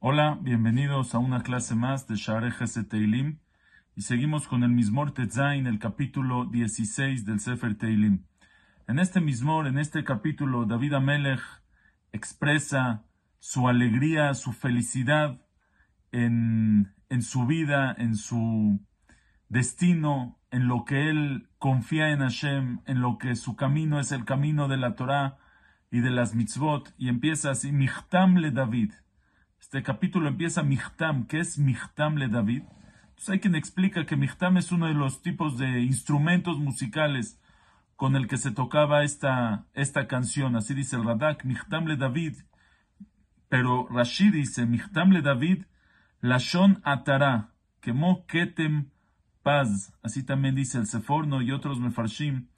Hola, bienvenidos a una clase más de Share Teilim y seguimos con el Mismor Tetzain, el capítulo 16 del Sefer Teilim. En este Mismor, en este capítulo, David Amelech expresa su alegría, su felicidad en, en su vida, en su destino, en lo que él confía en Hashem, en lo que su camino es el camino de la Torah y de las mitzvot, y empieza así, Michtam le David. Este capítulo empieza Michtam. ¿Qué es Michtam le David? Entonces hay quien explica que Michtam es uno de los tipos de instrumentos musicales con el que se tocaba esta, esta canción. Así dice el Radak, Michtam le David. Pero Rashi dice, Michtam le David, Lashon Atara, Kemo Ketem Paz. Así también dice el Seforno y otros Mefarshim.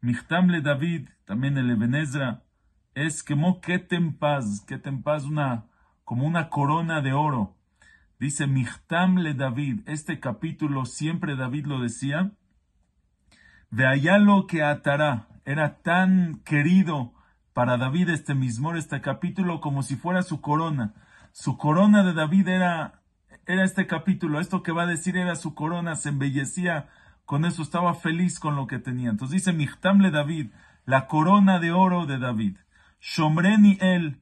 Michtam le David, también el Ebenezra, es Kemo Ketem Paz. Ketem Paz, una como una corona de oro. Dice Michtam le David, este capítulo siempre David lo decía, de allá lo que atará, era tan querido para David este mismo, este capítulo, como si fuera su corona. Su corona de David era, era este capítulo, esto que va a decir era su corona, se embellecía con eso, estaba feliz con lo que tenía. Entonces dice Michtam le David, la corona de oro de David. Shomreni el,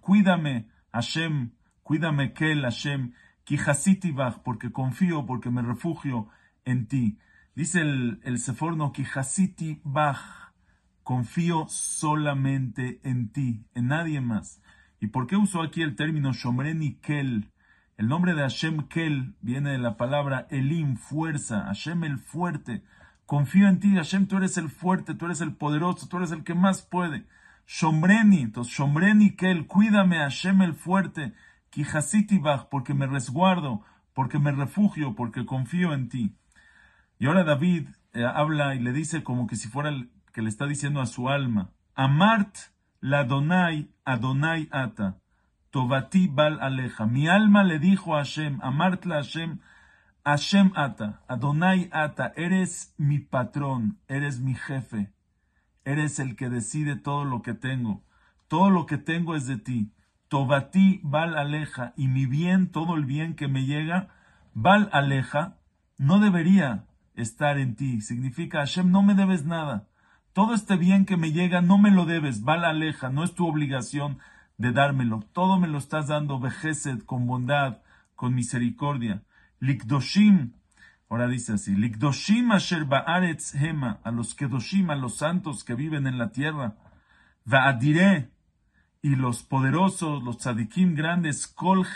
Cuídame, Hashem, cuídame, Kel, Hashem, Kijasitibach, porque confío, porque me refugio en ti. Dice el, el Seforno, Kijasitibach, confío solamente en ti, en nadie más. ¿Y por qué uso aquí el término Shomreni Kel? El nombre de Hashem Kel viene de la palabra Elim, fuerza, Hashem el fuerte. Confío en ti, Hashem, tú eres el fuerte, tú eres el poderoso, tú eres el que más puede. Shomreni, entonces Shomreni Kel, cuídame Hashem el fuerte, Kijasitibach, porque me resguardo, porque me refugio, porque confío en ti. Y ahora David eh, habla y le dice como que si fuera el que le está diciendo a su alma, Amart la Adonai, Adonai ata, Tovati bal aleja. Mi alma le dijo a Hashem, Amart la Hashem, Hashem ata, Adonai ata, eres mi patrón, eres mi jefe. Eres el que decide todo lo que tengo. Todo lo que tengo es de ti. Tobatí val aleja y mi bien, todo el bien que me llega, val aleja, no debería estar en ti. Significa, Hashem, no me debes nada. Todo este bien que me llega, no me lo debes. Val aleja, no es tu obligación de dármelo. Todo me lo estás dando, vejesed, con bondad, con misericordia. Likdoshim, Ahora dice así, Likdoshim asher ba'aretz hema, a los kedoshim, a los santos que viven en la tierra, va'adire, y los poderosos, los tzadikim grandes, kol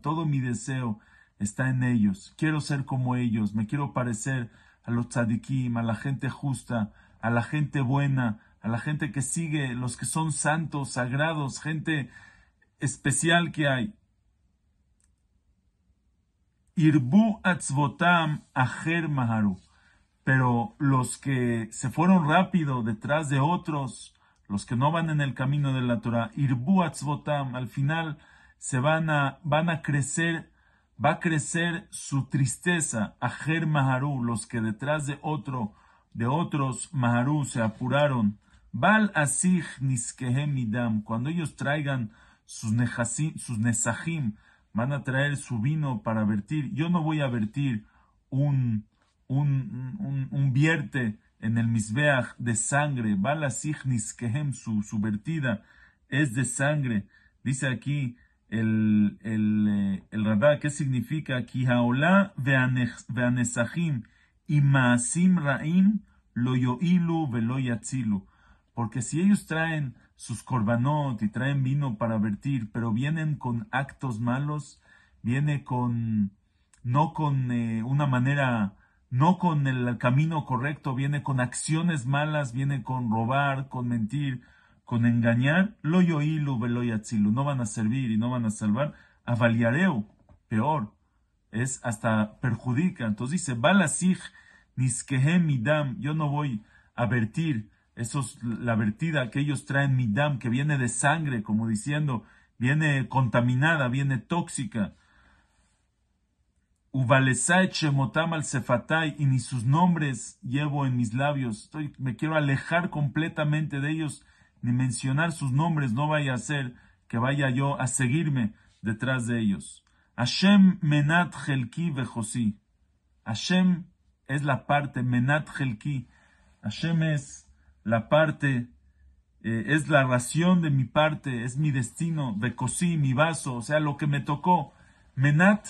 todo mi deseo está en ellos. Quiero ser como ellos, me quiero parecer a los tzadikim, a la gente justa, a la gente buena, a la gente que sigue, los que son santos, sagrados, gente especial que hay. Irbu atzvotam aher maharu. Pero los que se fueron rápido detrás de otros, los que no van en el camino de la Torah, irbu atzvotam, al final se van a, van a crecer, va a crecer su tristeza, aher maharu, los que detrás de otro, de otros maharu se apuraron. Bal asih niskehem cuando ellos traigan sus, sus nesajim, van a traer su vino para vertir. Yo no voy a vertir un, un, un, vierte en el misbeach de sangre. Bala signis kehem, su, su vertida es de sangre. Dice aquí el, el, eh, el ¿qué significa? Kihaola veanesahim y maasim raim lo yoilu velo yatzilu. Porque si ellos traen sus corbanot y traen vino para vertir, pero vienen con actos malos, viene con, no con eh, una manera, no con el camino correcto, viene con acciones malas, viene con robar, con mentir, con engañar, lo yoilu veloyatzilu, no van a servir y no van a salvar, a valiareu, peor, es hasta perjudica. Entonces dice, balasij niskehem midam, yo no voy a vertir eso es la vertida que ellos traen midam, que viene de sangre, como diciendo, viene contaminada, viene tóxica. Al sefatai, y ni sus nombres llevo en mis labios. Estoy, me quiero alejar completamente de ellos, ni mencionar sus nombres, no vaya a ser que vaya yo a seguirme detrás de ellos. Hashem menat helki vejosi. Hashem es la parte, menat helki. Hashem es la parte, eh, es la ración de mi parte, es mi destino, vejosi, mi vaso, o sea, lo que me tocó. Menat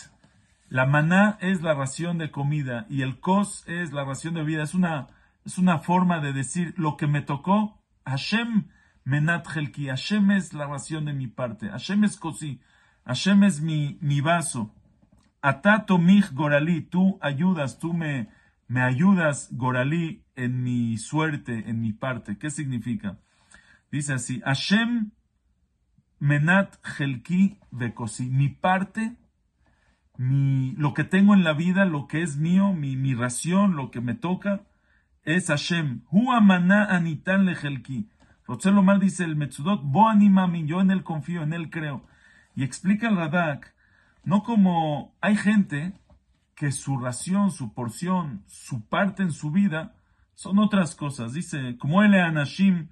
la maná es la ración de comida y el kos es la ración de vida. Es una, es una forma de decir lo que me tocó. Hashem menat helki. Hashem es la ración de mi parte. Hashem es kosi. Hashem es mi, mi vaso. Atato mich gorali. Tú ayudas, tú me, me ayudas, gorali, en mi suerte, en mi parte. ¿Qué significa? Dice así. Hashem menat helki vekosi. Mi parte mi, lo que tengo en la vida, lo que es mío, mi, mi ración, lo que me toca, es Hashem. Hu anitan lejelki. Lomar dice el Metzudot, bo animami, yo en él confío, en él creo. Y explica el Radak, no como hay gente que su ración, su porción, su parte en su vida son otras cosas. Dice, como él Anashim,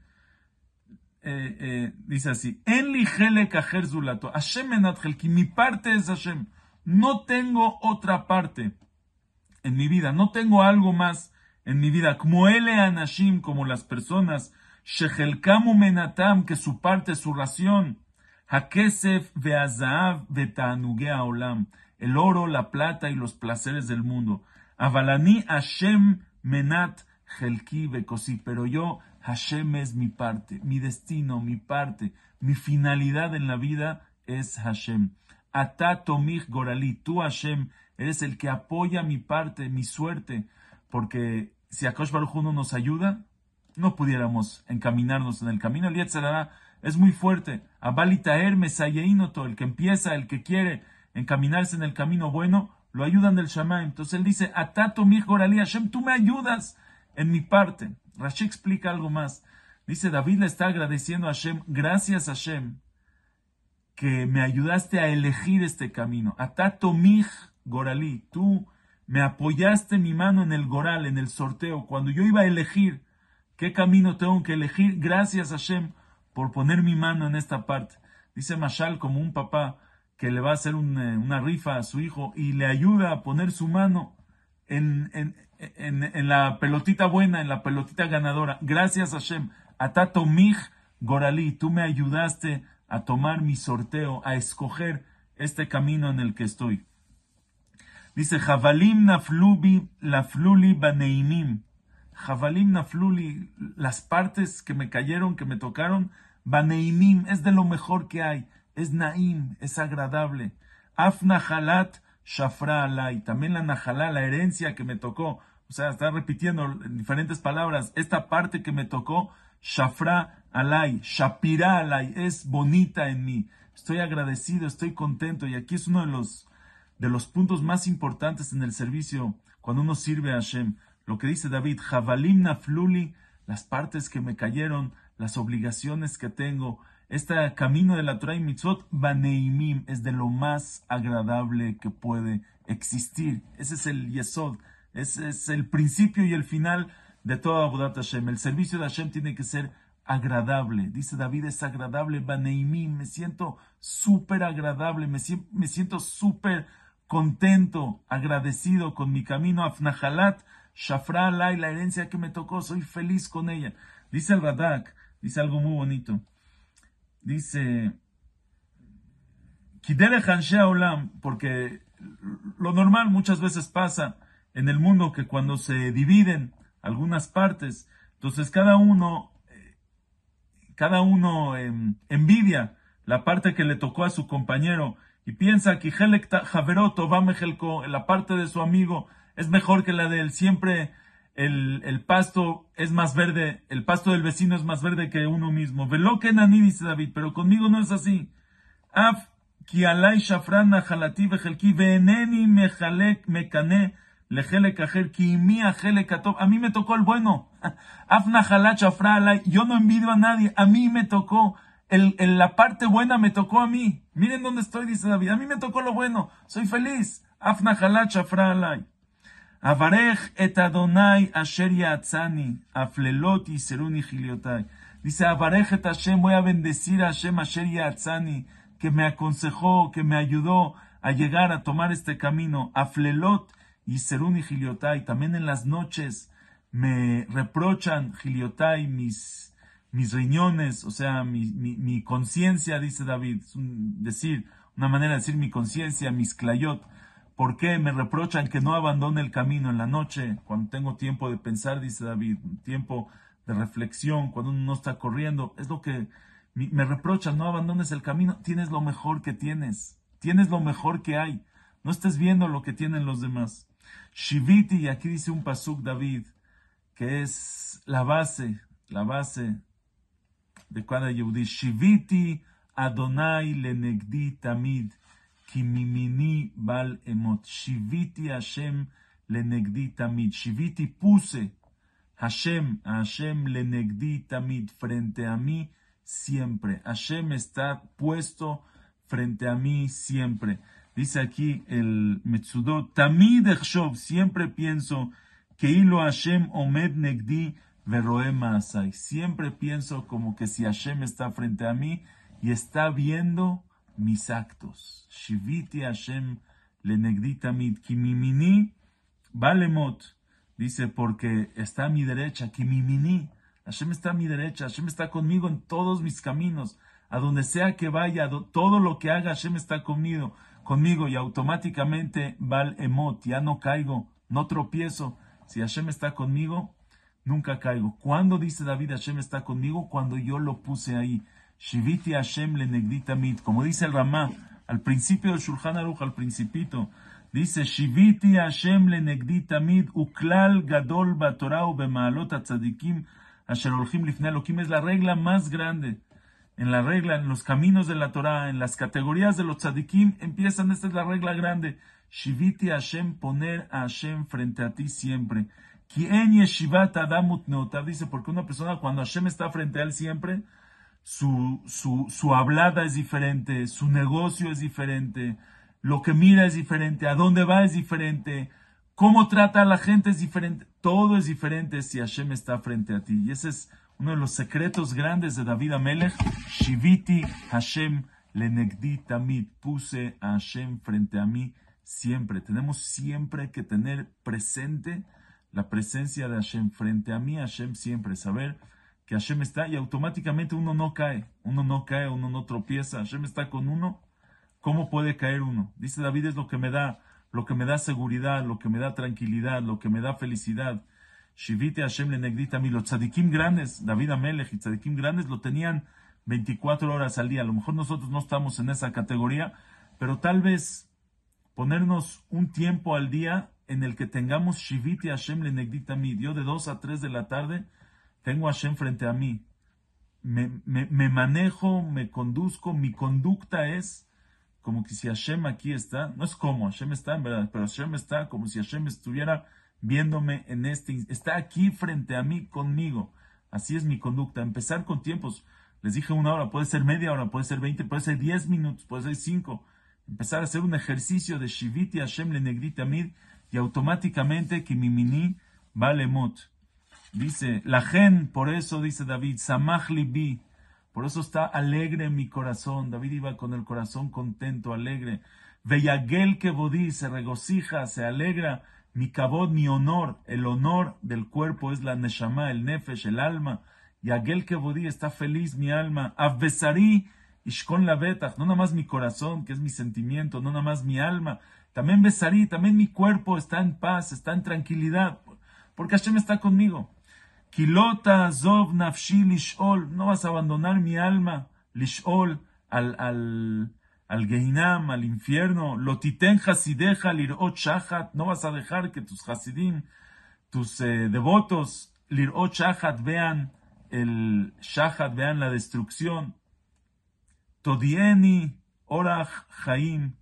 eh, eh, dice así, en li zulato, Hashem enat mi parte es Hashem. No tengo otra parte en mi vida, no tengo algo más en mi vida. Como ele anashim, como las personas, shehelkamu menatam, que su parte, su ración, hakesef veazav vetanugea olam, el oro, la plata y los placeres del mundo. Avalani Hashem menat helki pero yo, Hashem es mi parte, mi destino, mi parte, mi finalidad en la vida es Hashem. Atatomich Gorali, tú Hashem, eres el que apoya mi parte, mi suerte, porque si Akosh Baruj no nos ayuda, no pudiéramos encaminarnos en el camino. El Yetzirah es muy fuerte. Abalitaer Mesayeinoto, el que empieza, el que quiere encaminarse en el camino bueno, lo ayudan del Shamaim. Entonces él dice, Atatomich Gorali, Hashem, tú me ayudas en mi parte. Rashi explica algo más. Dice, David le está agradeciendo a Hashem, gracias a Hashem, que me ayudaste a elegir este camino. Atato mij goralí, tú me apoyaste mi mano en el goral, en el sorteo, cuando yo iba a elegir qué camino tengo que elegir, gracias a Hashem por poner mi mano en esta parte. Dice Mashal como un papá que le va a hacer eh, una rifa a su hijo y le ayuda a poner su mano en, en, en, en, la pelotita buena, en la pelotita ganadora. Gracias Hashem. Atato mij goralí, tú me ayudaste a tomar mi sorteo, a escoger este camino en el que estoy. Dice, Javalim naflubi lafluli baneimim. Javalim nafluli, las partes que me cayeron, que me tocaron, baneimim, es de lo mejor que hay. Es naim, es agradable. Af nahalat shafra alay. También la nahalá, la herencia que me tocó. O sea, está repitiendo en diferentes palabras. Esta parte que me tocó, shafra alay, Shapira alay, es bonita en mí. Estoy agradecido, estoy contento. Y aquí es uno de los, de los puntos más importantes en el servicio cuando uno sirve a Hashem. Lo que dice David, Javalim nafluli, las partes que me cayeron, las obligaciones que tengo. Este camino de la Torah y Mitzvot, Baneimim, es de lo más agradable que puede existir. Ese es el Yesod, ese es el principio y el final de toda Abodat Hashem. El servicio de Hashem tiene que ser agradable. Dice David, es agradable, Baneimim, me siento súper agradable, me, siento súper contento, agradecido con mi camino. Afnahalat, Shafra la herencia que me tocó, soy feliz con ella. Dice el Radak, dice algo muy bonito. Dice, porque lo normal muchas veces pasa en el mundo que cuando se dividen algunas partes, entonces cada uno cada uno em, envidia la parte que le tocó a su compañero y piensa que Javeroto va la parte de su amigo es mejor que la de él. Siempre el, el, pasto es más verde, el pasto del vecino es más verde que uno mismo. Velo que nani, dice David, pero conmigo no es así. Af ki alay shafran nahalati vejelki veneni mejalek mekane a mí me tocó el bueno. Afna yo no envidio a nadie, a mí me tocó, el, la parte buena me tocó a mí. Miren dónde estoy, dice David, a mí me tocó lo bueno, soy feliz. Afna halat shafra alay. Avarech et Adonai asher yatzani, aflelot y seruni giliotai. Dice, Avarech et Hashem, voy a bendecir a Hashem asher yatzani, que me aconsejó, que me ayudó a llegar a tomar este camino. Aflelot y seruni giliotai. También en las noches me reprochan giliotai mis, mis riñones, o sea, mi, mi, mi conciencia, dice David. Es un decir, una manera de decir mi conciencia, mis clayot ¿Por qué me reprochan que no abandone el camino en la noche, cuando tengo tiempo de pensar, dice David, tiempo de reflexión, cuando uno no está corriendo? Es lo que me reprochan, no abandones el camino, tienes lo mejor que tienes, tienes lo mejor que hay, no estés viendo lo que tienen los demás. Shiviti, y aquí dice un pasuk David, que es la base, la base de cada Yehudi. Shiviti Adonai lenegdi tamid. Kimimini bal emot. Shiviti Hashem lenegdi tamid. Shiviti puse Hashem, Hashem lenegdi tamid. Frente a mí siempre. Hashem está puesto frente a mí siempre. Dice aquí el Metsudot, Tamid Echshov, siempre pienso que hilo Hashem omed negdi veroema asai. Siempre pienso como que si Hashem está frente a mí y está viendo mis actos. Shiviti Hashem le tamid kimimini balemot. Dice, porque está a mi derecha, kimimini. Hashem está a mi derecha, Hashem está conmigo en todos mis caminos. A donde sea que vaya, todo lo que haga, Hashem está conmigo, conmigo y automáticamente val emot, ya no caigo, no tropiezo. Si Hashem está conmigo, nunca caigo. ¿Cuándo dice David Hashem está conmigo? Cuando yo lo puse ahí. Shiviti Hashem le. Como dice el Ramá, al principio del Shulchan Aruch, al principito, dice Shiviti Hashem le. Uklal gadol batorah bemaalot atzadikim asher olchim lifnei Elohim. Es la regla más grande. En la regla, en los caminos de la Torah, en las categorías de los tzadikim, empiezan, esta es la regla grande. Shiviti Hashem, poner a Hashem frente a ti siempre. Quien yeshivat adamut Dice, porque una persona cuando Hashem está frente a él siempre, su, su, su hablada es diferente, su negocio es diferente, lo que mira es diferente, a dónde va es diferente, cómo trata a la gente es diferente, todo es diferente si Hashem está frente a ti. Y ese es uno de los secretos grandes de David Amelech, Shiviti Hashem lenegdi tamid, puse a Hashem frente a mí siempre. Tenemos siempre que tener presente la presencia de Hashem frente a mí, Hashem siempre, saber que Hashem está y automáticamente uno no cae, uno no cae, uno no tropieza, Hashem está con uno, ¿cómo puede caer uno? Dice David es lo que me da, lo que me da seguridad, lo que me da tranquilidad, lo que me da felicidad. Shivite Hashem le negrita a mí, los tzadikim grandes, David Amelech y tzadikim grandes lo tenían 24 horas al día. A lo mejor nosotros no estamos en esa categoría, pero tal vez ponernos un tiempo al día en el que tengamos Shivite Hashem le negrita a mí, yo de 2 a 3 de la tarde, tengo a Hashem frente a mí, me, manejo, me conduzco, mi conducta es como que si Hashem aquí está, no es como Hashem está en verdad, pero Hashem está como si Hashem estuviera viéndome en este, está aquí frente a mí conmigo. Así es mi conducta. Empezar con tiempos, les dije una hora, puede ser media hora, puede ser veinte, puede ser diez minutos, puede ser cinco. Empezar a hacer un ejercicio de Shiviti Hashem le negrita mid y automáticamente que mi mini vale mot. Dice, la gen, por eso dice David, Samach libi, por eso está alegre mi corazón. David iba con el corazón contento, alegre. Veyagel que bodí, se regocija, se alegra. Mi cabot, mi honor, el honor del cuerpo es la neshama, el nefesh, el alma. Y aquel que bodí está feliz mi alma. Avbesari, ishkon la betach, no nada más mi corazón, que es mi sentimiento, no nada más mi alma. También besarí, también mi cuerpo está en paz, está en tranquilidad, porque Hashem está conmigo. No vas a abandonar mi alma, lishol, al, al, al Geinam, al infierno. Lotiten hasideja lirot shachat, no vas a dejar que tus hasidim, tus eh, devotos, lirot shachat, vean el shachat, vean la destrucción. Todieni, orach, jaim,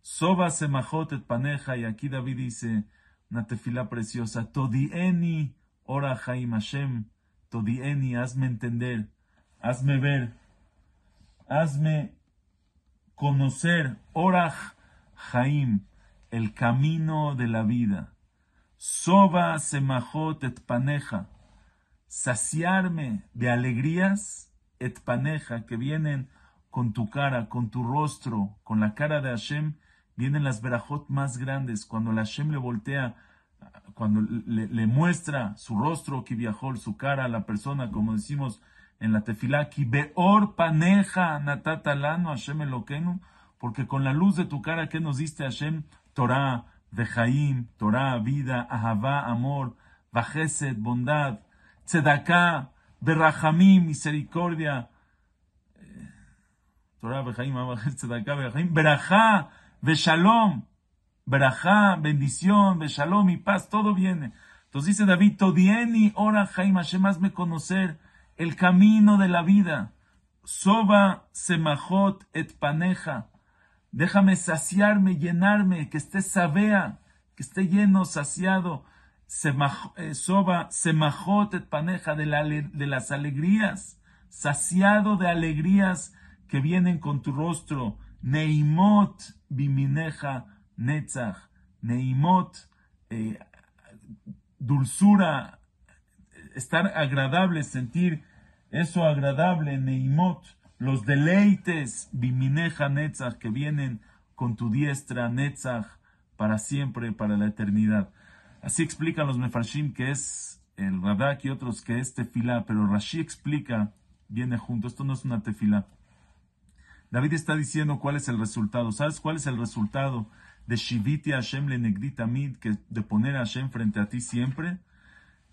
soba semachot et paneja, y aquí David dice una tefila preciosa, todieni, Ora Jaim Hashem, Todieni, hazme entender, hazme ver, hazme conocer, Ora Jaim, el camino de la vida. Soba semajot et paneja, saciarme de alegrías et paneja que vienen con tu cara, con tu rostro, con la cara de Hashem, vienen las verajot más grandes. Cuando la Hashem le voltea, cuando le, muestra su rostro, viajó su cara a la persona, como decimos en la tefilá, beor paneja natatalano Hashem elokenu, porque con la luz de tu cara que nos diste Hashem, Torah, Vejaim, Torah, vida, Ahavá, amor, Bajeset, bondad, Tzedaká, Berrahamim, misericordia, Torah, Vejaim, Tzedaká, Berrahamim, Berajá, Veshalom, Berajá, bendición, Veshalom y paz, todo viene. Entonces dice David, Todieni, ora Jaim, Hashem, hazme conocer el camino de la vida. Soba, Semajot, et Paneja. Déjame saciarme, llenarme, que esté sabea, que esté lleno, saciado. Eh, soba, semajot et paneja de, de las alegrías, saciado de alegrías que vienen con tu rostro. Neimot bimineja netzach. Neimot, eh, dulzura, estar agradable, sentir eso agradable, Neimot los deleites, bimineja Netzach, que vienen con tu diestra Netzach para siempre, para la eternidad. Así explican los Mefarshim que es el Radak y otros que es tefilá, pero Rashi explica, viene junto, esto no es una tefilá. David está diciendo cuál es el resultado. ¿Sabes cuál es el resultado de Shiviti Hashem le tamid, que de poner a Hashem frente a ti siempre?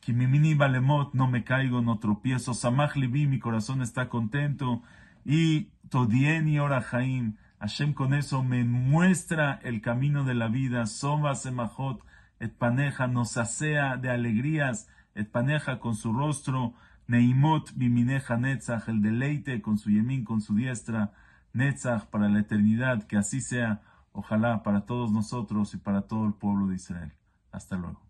Que mi mini balemot, no me caigo, no tropiezo. Samach libi, mi corazón está contento. Y Todien y Jaim, Hashem con eso me muestra el camino de la vida, Soma Semajot, et paneja nos asea de alegrías, et paneja con su rostro, Neimot bimineja Netzach, el deleite con su yemín, con su diestra, Netzach para la eternidad, que así sea, ojalá para todos nosotros y para todo el pueblo de Israel. Hasta luego.